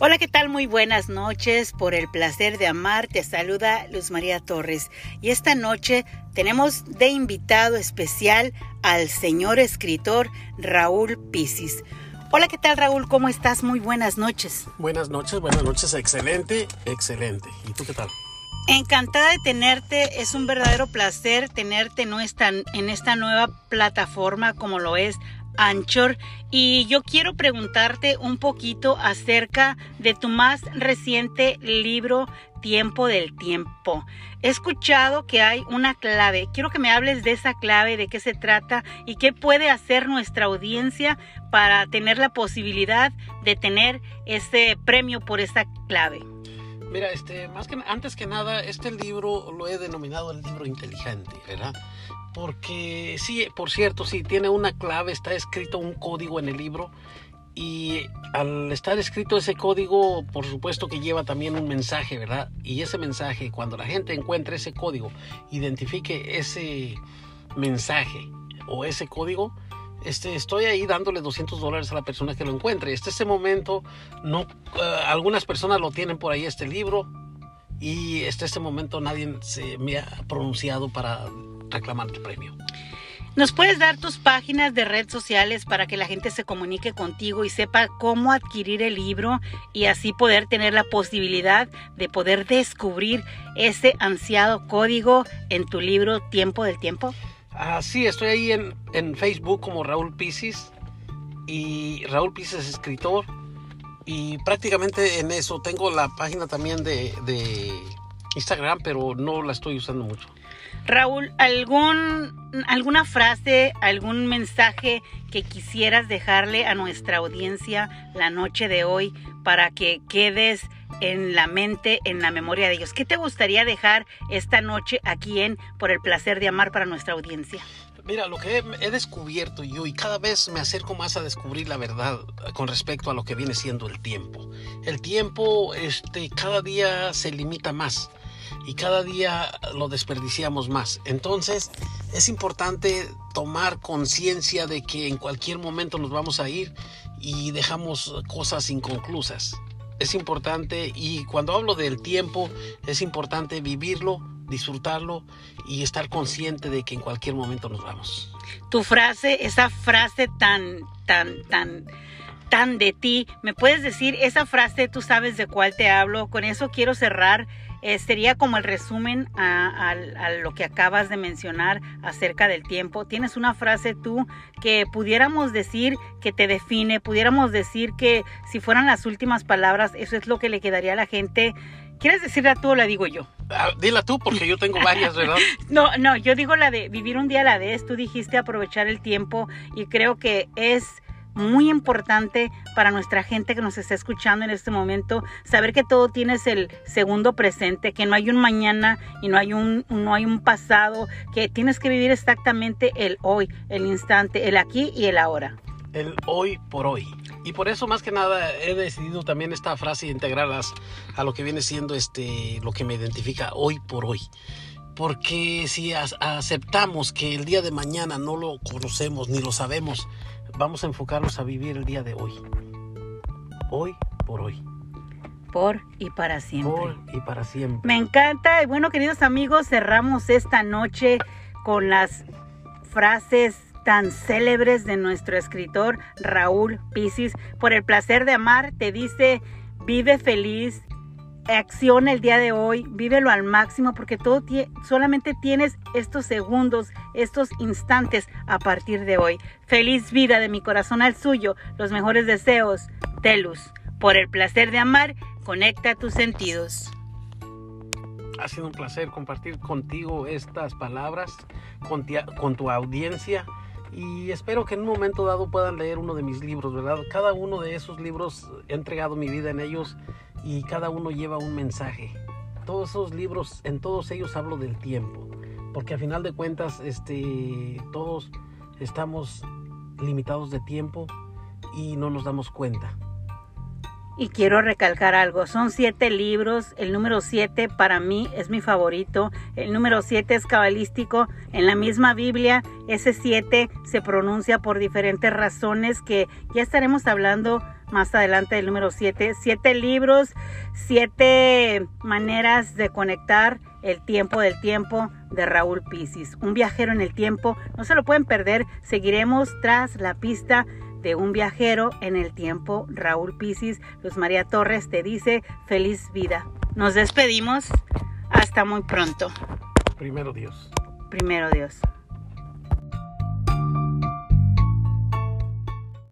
Hola, ¿qué tal? Muy buenas noches. Por el placer de amar, te saluda Luz María Torres. Y esta noche tenemos de invitado especial al señor escritor Raúl Pisis. Hola, ¿qué tal Raúl? ¿Cómo estás? Muy buenas noches. Buenas noches, buenas noches. Excelente, excelente. ¿Y tú qué tal? Encantada de tenerte, es un verdadero placer tenerte en esta nueva plataforma como lo es Anchor y yo quiero preguntarte un poquito acerca de tu más reciente libro Tiempo del Tiempo. He escuchado que hay una clave. Quiero que me hables de esa clave, de qué se trata y qué puede hacer nuestra audiencia para tener la posibilidad de tener ese premio por esa clave. Mira, este, más que antes que nada, este libro lo he denominado el libro inteligente, ¿verdad? Porque sí, por cierto, sí, tiene una clave, está escrito un código en el libro y al estar escrito ese código, por supuesto que lleva también un mensaje, ¿verdad? Y ese mensaje, cuando la gente encuentre ese código, identifique ese mensaje o ese código, este, estoy ahí dándole 200 dólares a la persona que lo encuentre. Este ese momento, no, eh, algunas personas lo tienen por ahí este libro y este este momento nadie se me ha pronunciado para reclamar tu premio. ¿Nos puedes dar tus páginas de redes sociales para que la gente se comunique contigo y sepa cómo adquirir el libro y así poder tener la posibilidad de poder descubrir ese ansiado código en tu libro Tiempo del Tiempo? Ah, sí, estoy ahí en, en Facebook como Raúl Pisis y Raúl Pisis escritor y prácticamente en eso tengo la página también de, de Instagram, pero no la estoy usando mucho. Raúl, ¿algún, ¿alguna frase, algún mensaje que quisieras dejarle a nuestra audiencia la noche de hoy para que quedes en la mente, en la memoria de ellos? ¿Qué te gustaría dejar esta noche aquí en Por el placer de amar para nuestra audiencia? Mira, lo que he, descubierto yo y cada vez me acerco más a descubrir la verdad con respecto a lo que viene siendo el tiempo. El tiempo este, cada día se limita más y cada día lo desperdiciamos más. Entonces es importante tomar conciencia de que en cualquier momento nos vamos a ir y dejamos cosas inconclusas. Es importante y cuando hablo del tiempo es importante vivirlo, disfrutarlo y estar consciente de que en cualquier momento nos vamos. Tu frase, esa frase tan, tan, tan tan de ti. ¿Me puedes decir esa frase? Tú sabes de cuál te hablo. Con eso quiero cerrar eh, sería como el resumen a, lo que acabas de mencionar acerca del tiempo. Tienes una frase tú que pudiéramos decir que te define, pudiéramos decir que si fueran las últimas palabras, eso es lo que le quedaría a la gente. ¿Quieres decirla tú o la digo yo? Ah, dila tú porque yo tengo varias, ¿verdad? no, no, yo digo la de vivir un día a la vez. Tú dijiste aprovechar el tiempo y creo que es muy importante para nuestra gente que nos está escuchando en este momento, saber que todo tienes el segundo presente, que no hay un mañana y no hay un, no hay un pasado, que tienes que vivir exactamente el hoy, el instante, el aquí y el ahora. El hoy por hoy. Y por eso más que nada he decidido también esta frase integrarlas a lo que viene siendo este lo que me identifica hoy por hoy porque si aceptamos que el día de mañana no lo conocemos ni lo sabemos, vamos a enfocarnos a vivir el día de hoy. Hoy por hoy. Por y para siempre. Por y para siempre. Me encanta. Y bueno, queridos amigos, cerramos esta noche con las frases tan célebres de nuestro escritor Raúl Pisis. Por el placer de amar, te dice, vive feliz, acciona el día de hoy, vívelo al máximo porque todo solamente tienes estos segundos, estos instantes a partir de hoy. Feliz vida de mi corazón al suyo, los mejores deseos, Telus. Por el placer de amar, conecta tus sentidos. Ha sido un placer compartir contigo estas palabras, con, con tu audiencia y espero que en un momento dado puedan leer uno de mis libros, ¿verdad? Cada uno de esos libros he entregado mi vida en ellos y cada uno lleva un mensaje. Todos esos libros, en todos ellos hablo del tiempo, porque a final de cuentas, este, todos estamos limitados de tiempo y no nos damos cuenta. Y quiero recalcar algo, son siete libros, el número siete para mí es mi favorito, el número siete es cabalístico, en la misma Biblia ese siete se pronuncia por diferentes razones que ya estaremos hablando más adelante el número 7. Siete libros, siete maneras de conectar el tiempo del tiempo de Raúl Pisis. Un viajero en el tiempo, no se lo pueden perder. Seguiremos tras la pista de un viajero en el tiempo, Raúl Pisis. Luz María Torres te dice feliz vida. Nos despedimos. Hasta muy pronto. Primero Dios. Primero Dios.